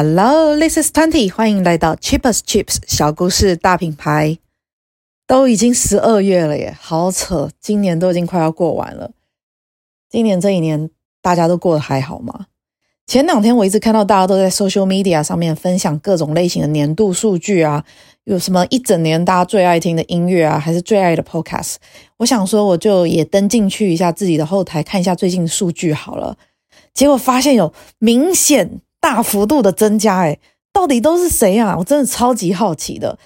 Hello, this is Twenty，欢迎来到 Cheap as Chips 小故事大品牌。都已经十二月了耶，好扯！今年都已经快要过完了。今年这一年，大家都过得还好吗？前两天我一直看到大家都在 social media 上面分享各种类型的年度数据啊，有什么一整年大家最爱听的音乐啊，还是最爱的 podcast。我想说，我就也登进去一下自己的后台，看一下最近数据好了。结果发现有明显。大幅度的增加，诶，到底都是谁啊？我真的超级好奇的，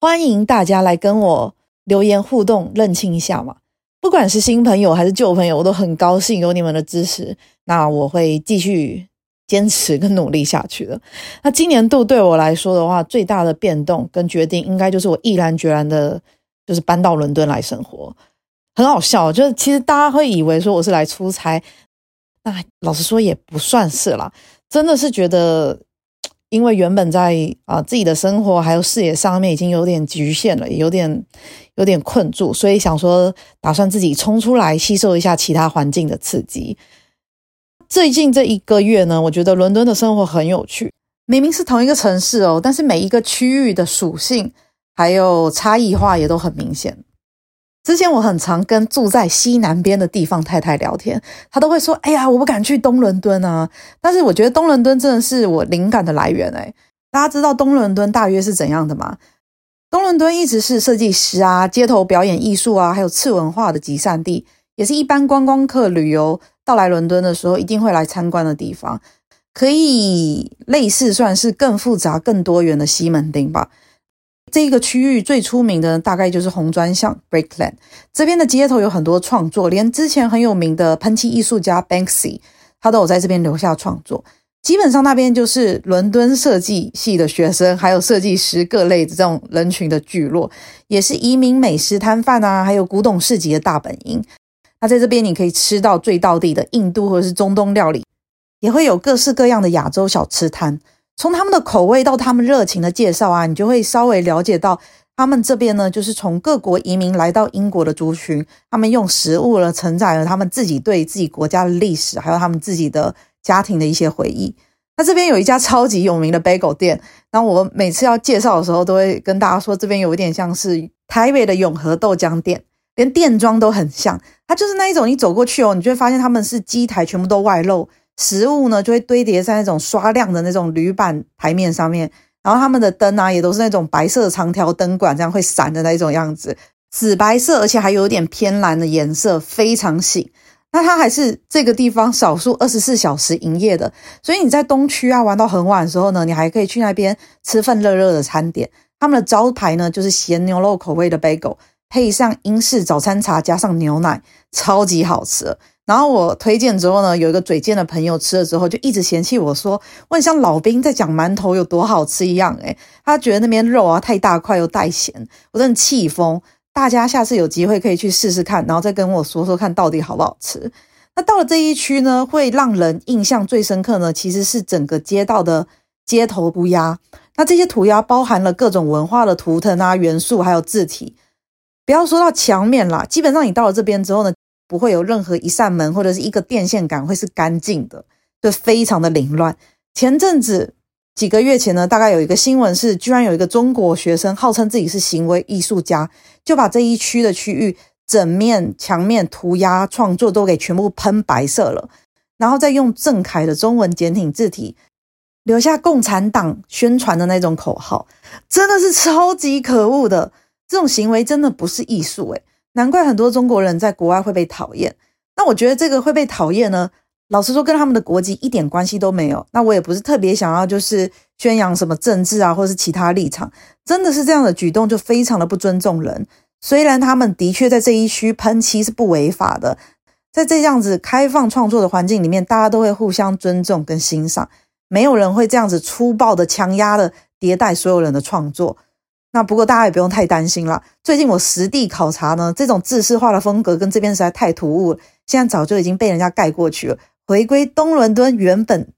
欢迎大家来跟我留言互动，认清一下嘛。不管是新朋友还是旧朋友，我都很高兴有你们的支持。那我会继续坚持跟努力下去的。那今年度对我来说的话，最大的变动跟决定，应该就是我毅然决然的，就是搬到伦敦来生活。很好笑，就是其实大家会以为说我是来出差，那老实说也不算是啦。真的是觉得，因为原本在啊、自己的生活还有视野上面已经有点局限了，有点有点困住，所以想说打算自己冲出来吸收一下其他环境的刺激。最近这一个月呢，我觉得伦敦的生活很有趣。明明是同一个城市哦，但是每一个区域的属性还有差异化也都很明显。之前我很常跟住在西南边的地方太太聊天，她都会说：“哎呀，我不敢去东伦敦啊。”但是我觉得东伦敦真的是我灵感的来源哎。大家知道东伦敦大约是怎样的吗？东伦敦一直是设计师啊、街头表演艺术啊，还有次文化的集散地，也是一般观光客旅游到来伦敦的时候一定会来参观的地方，可以类似算是更复杂、更多元的西门町吧。这一个区域最出名的大概就是红砖巷 （Brick Lane）。这边的街头有很多创作，连之前很有名的喷漆艺术家 Banksy，他都有在这边留下创作。基本上那边就是伦敦设计系的学生，还有设计师各类的这种人群的聚落，也是移民美食摊贩啊，还有古董市集的大本营。那在这边你可以吃到最道地的印度或者是中东料理，也会有各式各样的亚洲小吃摊。从他们的口味到他们热情的介绍啊，你就会稍微了解到他们这边呢，就是从各国移民来到英国的族群，他们用食物了承载了他们自己对自己国家的历史，还有他们自己的家庭的一些回忆。那这边有一家超级有名的 bagel 店，然后我每次要介绍的时候，都会跟大家说，这边有一点像是台北的永和豆浆店，连店装都很像。它就是那一种，你走过去哦，你就会发现他们是机台全部都外露。食物呢，就会堆叠在那种刷亮的那种铝板台面上面，然后他们的灯啊，也都是那种白色的长条灯管，这样会闪的那种样子，紫白色，而且还有点偏蓝的颜色，非常醒。那它还是这个地方少数二十四小时营业的，所以你在东区啊玩到很晚的时候呢，你还可以去那边吃份热热的餐点。他们的招牌呢，就是咸牛肉口味的 bagel，配上英式早餐茶，加上牛奶，超级好吃。然后我推荐之后呢，有一个嘴贱的朋友吃了之后，就一直嫌弃我说，我很像老兵在讲馒头有多好吃一样。诶，他觉得那边肉啊太大块又带咸，我真的气疯。大家下次有机会可以去试试看，然后再跟我说说看到底好不好吃。那到了这一区呢，会让人印象最深刻呢，其实是整个街道的街头涂鸦。那这些涂鸦包含了各种文化的图腾啊、元素，还有字体。不要说到墙面啦，基本上你到了这边之后呢。不会有任何一扇门或者是一个电线杆会是干净的，就非常的凌乱。前阵子几个月前呢，大概有一个新闻是，居然有一个中国学生号称自己是行为艺术家，就把这一区的区域整面墙面涂鸦创作都给全部喷白色了，然后再用郑恺的中文简体字体留下共产党宣传的那种口号，真的是超级可恶的。这种行为真的不是艺术诶，难怪很多中国人在国外会被讨厌。那我觉得这个会被讨厌呢，老实说跟他们的国籍一点关系都没有。那我也不是特别想要就是宣扬什么政治啊，或是其他立场。真的是这样的举动就非常的不尊重人。虽然他们的确在这一区喷漆是不违法的，在这样子开放创作的环境里面，大家都会互相尊重跟欣赏，没有人会这样子粗暴的强压的迭代所有人的创作。那不过大家也不用太担心啦。最近我实地考察呢，这种制式化的风格跟这边实在太突兀了，现在早就已经被人家盖过去了，回归东伦敦原本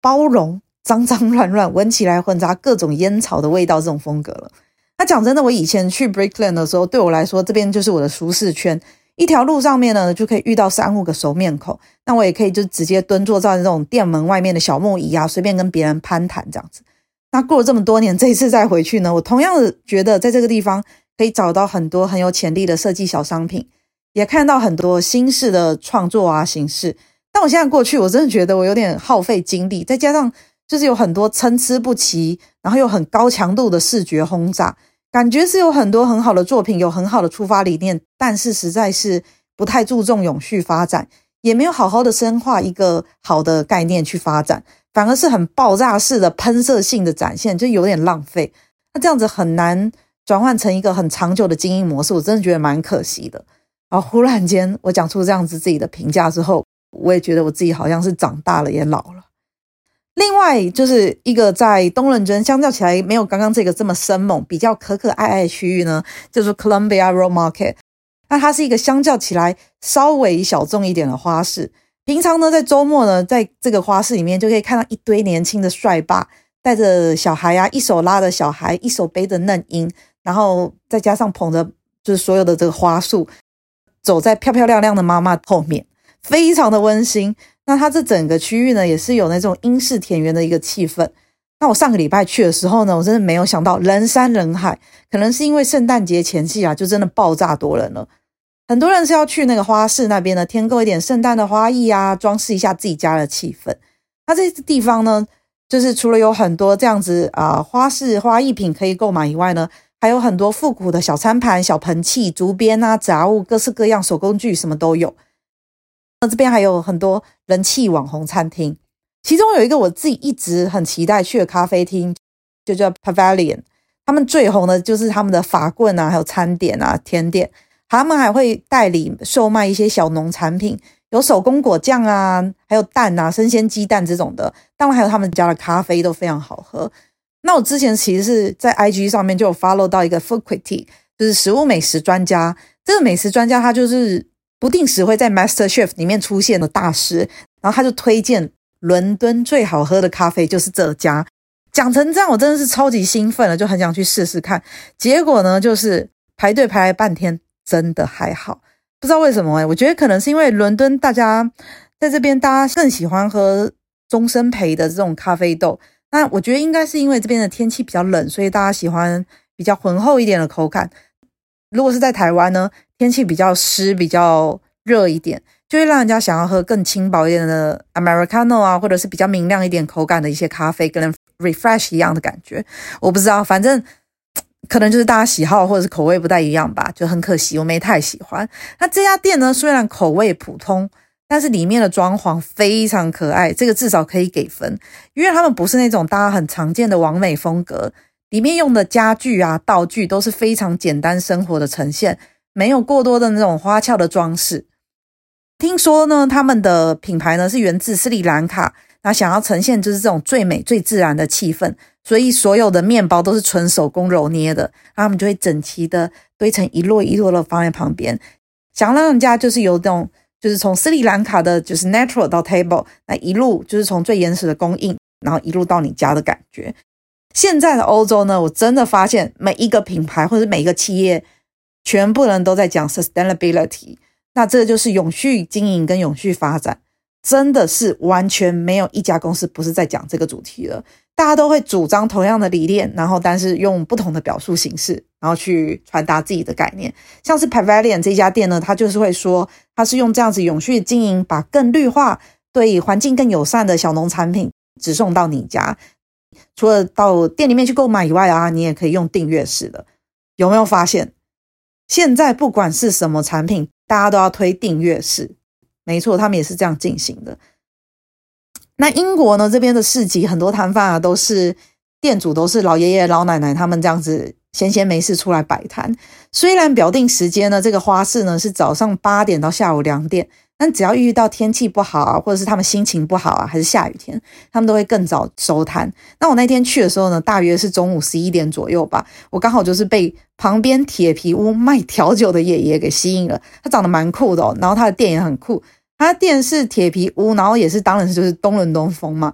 包容脏脏乱乱、闻起来混杂各种烟草的味道这种风格了。那讲真的，我以前去 Brick Lane 的时候，对我来说这边就是我的舒适圈，一条路上面呢，就可以遇到三五个熟面孔。那我也可以就直接蹲坐在那种店门外面的小木椅啊，随便跟别人攀谈这样子。那过了这么多年，这一次再回去呢，我同样的觉得在这个地方可以找到很多很有潜力的设计小商品，也看到很多新式的创作啊形式。但我现在过去，我真的觉得我有点耗费精力，再加上就是有很多参差不齐，然后又很高强度的视觉轰炸。感觉是有很多很好的作品，有很好的出发理念，但是实在是不太注重永续发展，也没有好好的深化一个好的概念去发展，反而是很爆炸式的喷射性的展现，就有点浪费。那这样子很难转换成一个很长久的经营模式，我真的觉得蛮可惜的。然后忽然间我讲出这样子自己的评价之后，我也觉得我自己好像是长大了，也老了。另外就是一个在东伦敦，相较起来没有刚刚这个这么生猛，比较可可爱爱的区域呢，就是 Columbia Road Market。那它是一个相较起来稍微小众一点的花市。平常呢，在周末呢，在这个花市里面就可以看到一堆年轻的帅爸，带着小孩啊，一手拉着小孩，一手背着嫩婴，然后再加上捧着就是所有的这个花束，走在漂漂亮亮的妈妈后面，非常的温馨。那它这整个区域呢，也是有那种英式田园的一个气氛。那我上个礼拜去的时候呢，我真的没有想到人山人海，可能是因为圣诞节前夕啊，就真的爆炸多人了。很多人是要去那个花市那边呢，添购一点圣诞的花艺啊，装饰一下自己家的气氛。那这地方呢，就是除了有很多这样子啊、花市花艺品可以购买以外呢，还有很多复古的小餐盘、小盆器、竹编啊、杂物，各式各样手工具，什么都有。那这边还有很多人气网红餐厅，其中有一个我自己一直很期待去的咖啡厅，就叫 Pavilion。他们最红的就是他们的法棍啊，还有餐点啊、甜点。他们还会代理售卖一些小农产品，有手工果酱啊，还有蛋啊、生鲜鸡蛋这种的。当然还有他们家的咖啡都非常好喝。那我之前其实是在 IG 上面就有 follow 到一个 Food Critic，就是食物美食专家。这个美食专家他就是。不定时会在 Master Chef 里面出现的大师，然后他就推荐伦敦最好喝的咖啡就是这家。讲成这样，我真的是超级兴奋了，就很想去试试看。结果呢，就是排队排了半天，真的还好。不知道为什么哎，我觉得可能是因为伦敦大家在这边，大家更喜欢喝中深焙的这种咖啡豆。那我觉得应该是因为这边的天气比较冷，所以大家喜欢比较浑厚一点的口感。如果是在台湾呢，天气比较湿、比较热一点，就会让人家想要喝更轻薄一点的 Americano 啊，或者是比较明亮一点口感的一些咖啡，跟 refresh 一样的感觉。我不知道，反正可能就是大家喜好或者是口味不太一样吧，就很可惜，我没太喜欢。那这家店呢，虽然口味普通，但是里面的装潢非常可爱，这个至少可以给分，因为他们不是那种大家很常见的完美风格。里面用的家具啊、道具都是非常简单生活的呈现，没有过多的那种花俏的装饰。听说呢，他们的品牌呢是源自斯里兰卡，那想要呈现就是这种最美、最自然的气氛，所以所有的面包都是纯手工揉捏的，然后他们就会整齐的堆成一摞一摞的放在旁边，想让人家就是有这种就是从斯里兰卡的就是 natural 到 table，那一路就是从最原始的供应，然后一路到你家的感觉。现在的欧洲呢，我真的发现每一个品牌或者每一个企业，全部人都在讲 sustainability。那这就是永续经营跟永续发展，真的是完全没有一家公司不是在讲这个主题了。大家都会主张同样的理念，然后但是用不同的表述形式，然后去传达自己的概念。像是 Pavilion 这家店呢，他就是会说，他是用这样子永续经营，把更绿化、对环境更友善的小农产品直送到你家。除了到店里面去购买以外啊，你也可以用订阅式的。有没有发现，现在不管是什么产品，大家都要推订阅式。没错，他们也是这样进行的。那英国呢，这边的市集很多摊贩啊，都是店主都是老爷爷老奶奶，他们这样子闲闲没事出来摆摊。虽然表定时间呢，这个花市呢是早上八点到下午两点。但只要遇到天气不好啊，或者是他们心情不好啊，还是下雨天，他们都会更早收摊。那我那天去的时候呢，大约是中午十一点左右吧。我刚好就是被旁边铁皮屋卖调酒的爷爷给吸引了。他长得蛮酷的哦，然后他的店也很酷。他的店是铁皮屋，然后也是当然就是东伦敦风嘛，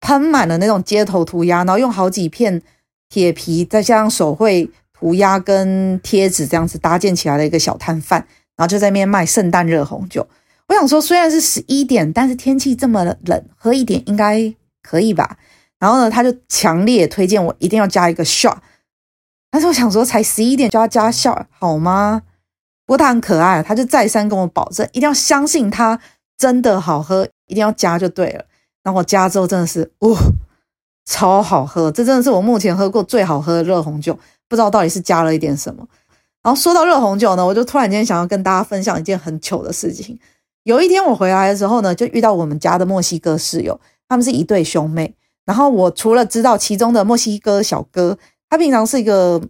喷满了那种街头涂鸦，然后用好几片铁皮再加上手绘涂鸦跟贴纸这样子搭建起来的一个小摊贩。然后就在那边卖圣诞热红酒。我想说，虽然是十一点，但是天气这么冷，喝一点应该可以吧？然后呢，他就强烈推荐我一定要加一个 shot。但是我想说，才十一点就要加 shot 好吗？不过他很可爱，他就再三跟我保证，一定要相信他真的好喝，一定要加就对了。然后我加之后真的是，哦，超好喝！这真的是我目前喝过最好喝的热红酒，不知道到底是加了一点什么。然后说到热红酒呢，我就突然间想要跟大家分享一件很糗的事情。有一天我回来的时候呢，就遇到我们家的墨西哥室友，他们是一对兄妹。然后我除了知道其中的墨西哥小哥，他平常是一个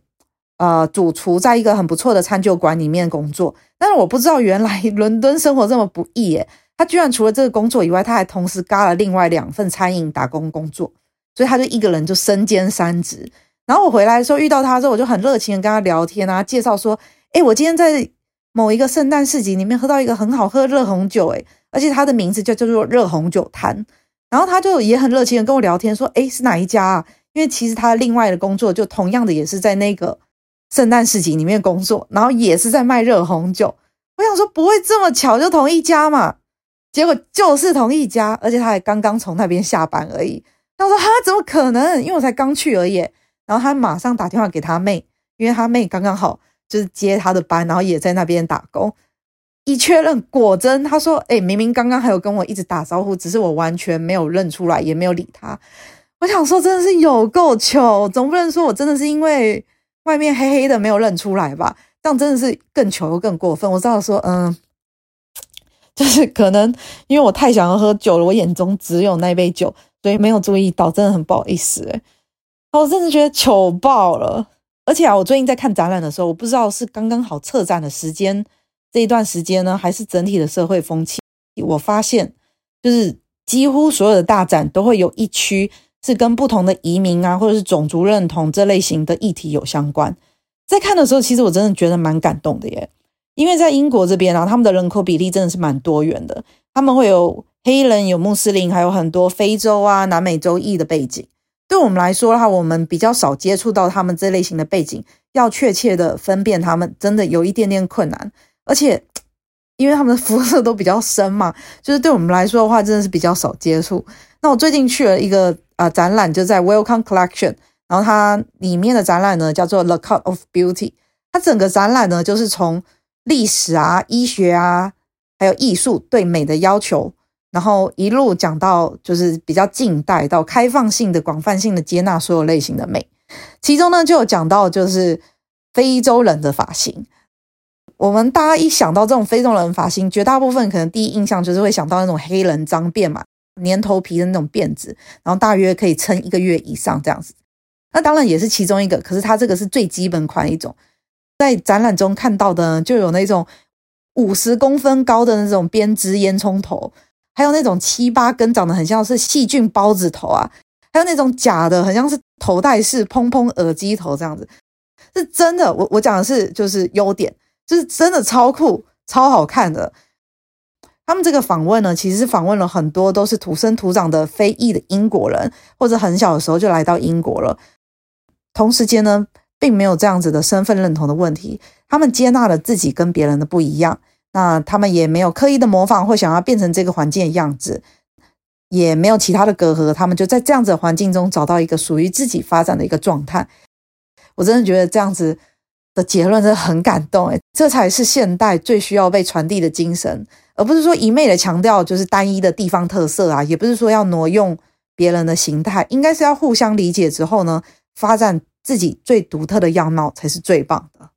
呃主厨，在一个很不错的餐酒馆里面工作，但是我不知道原来伦敦生活这么不易耶。他居然除了这个工作以外，他还同时干了另外两份餐饮打工工作，所以他就一个人就身兼三职。然后我回来的时候遇到他之后，我就很热情的跟他聊天啊，介绍说：“哎，我今天在。”某一个圣诞市集里面喝到一个很好喝热红酒，诶，而且它的名字就叫做热红酒摊。然后他就也很热情的跟我聊天，说：“诶，是哪一家啊？”因为其实他另外的工作就同样的也是在那个圣诞市集里面工作，然后也是在卖热红酒。我想说不会这么巧就同一家嘛？结果就是同一家，而且他还刚刚从那边下班而已。他说：“哈，怎么可能？因为我才刚去而已。”然后他马上打电话给他妹，因为他妹刚刚好。就是接他的班，然后也在那边打工。一确认，果真他说：“哎，明明刚刚还有跟我一直打招呼，只是我完全没有认出来，也没有理他。”我想说，真的是有够糗，总不能说我真的是因为外面黑黑的没有认出来吧？这样真的是更糗又更过分。我知道说，嗯，就是可能因为我太想要喝酒了，我眼中只有那杯酒，所以没有注意到，真的很不好意思。哎，我真的觉得糗爆了。而且啊，我最近在看展览的时候，我不知道是刚刚好策展的时间这一段时间呢，还是整体的社会风气。我发现，就是几乎所有的大展都会有一区是跟不同的移民啊，或者是种族认同这类型的议题有相关。在看的时候，其实我真的觉得蛮感动的耶，因为在英国这边啊，他们的人口比例真的是蛮多元的，他们会有黑人、有穆斯林，还有很多非洲啊、南美洲裔的背景。对我们来说的话，我们比较少接触到他们这类型的背景，要确切的分辨他们，真的有一点点困难。而且，因为他们的肤色都比较深嘛，就是对我们来说的话，真的是比较少接触。那我最近去了一个啊、展览，就在 Welcome Collection，然后它里面的展览呢叫做 The Cult of Beauty，它整个展览呢就是从历史啊、医学啊，还有艺术对美的要求。然后一路讲到就是比较近代到开放性的、广泛性的接纳所有类型的美，其中呢就有讲到就是非洲人的发型。我们大家一想到这种非洲人发型，绝大部分可能第一印象就是会想到那种黑人脏辫嘛，粘头皮的那种辫子，然后大约可以撑一个月以上这样子。那当然也是其中一个，可是它这个是最基本款一种。在展览中看到的就有那种五十公分高的那种编织烟囱头。还有那种七八根长得很像是细菌包子头啊，还有那种假的，很像是头戴式蓬蓬耳机头这样子，是真的。我我讲的是就是优点，就是真的超酷、超好看的。他们这个访问呢，其实是访问了很多都是土生土长的非裔的英国人，或者很小的时候就来到英国了。同时间呢，并没有这样子的身份认同的问题，他们接纳了自己跟别人的不一样。那他们也没有刻意的模仿或想要变成这个环境的样子，也没有其他的隔阂，他们就在这样子的环境中找到一个属于自己发展的一个状态。我真的觉得这样子的结论真的很感动，诶，这才是现代最需要被传递的精神，而不是说一昧的强调就是单一的地方特色啊，也不是说要挪用别人的形态，应该是要互相理解之后呢，发展自己最独特的样貌才是最棒的。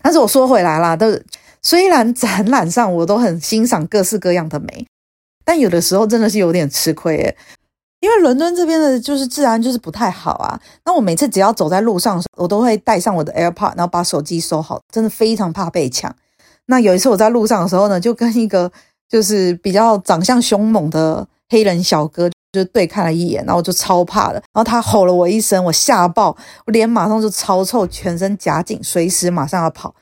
但是我说回来啦，都是。虽然展览上我都很欣赏各式各样的美，但有的时候真的是有点吃亏诶，因为伦敦这边的就是治安就是不太好啊。那我每次只要走在路上，我都会带上我的 AirPod，然后把手机收好，真的非常怕被抢。那有一次我在路上的时候呢，就跟一个就是比较长相凶猛的黑人小哥就对看了一眼，然后我就超怕的，然后他吼了我一声，我吓爆，我脸马上就超臭，全身夹紧，随时马上要跑。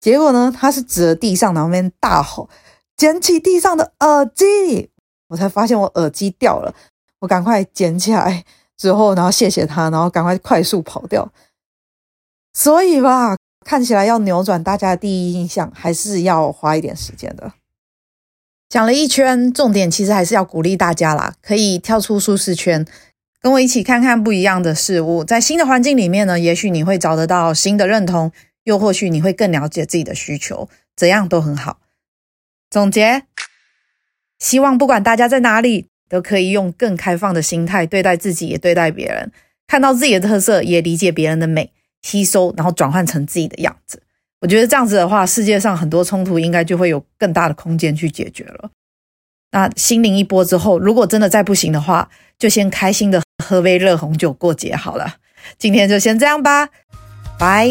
结果呢，他是指着地上，然后那边大吼，捡起地上的耳机，我才发现我耳机掉了，我赶快捡起来之后，然后谢谢他，然后赶快快速跑掉。所以吧，看起来要扭转大家的第一印象，还是要花一点时间的。讲了一圈，重点其实还是要鼓励大家啦，可以跳出舒适圈，跟我一起看看不一样的事物。在新的环境里面呢，也许你会找得到新的认同，又或许你会更了解自己的需求，怎样都很好。总结，希望不管大家在哪里，都可以用更开放的心态对待自己，也对待别人，看到自己的特色，也理解别人的美，吸收，然后转换成自己的样子。我觉得这样子的话，世界上很多冲突应该就会有更大的空间去解决了。那心灵一波之后，如果真的再不行的话，就先开心的喝杯热红酒过节好了。今天就先这样吧，拜。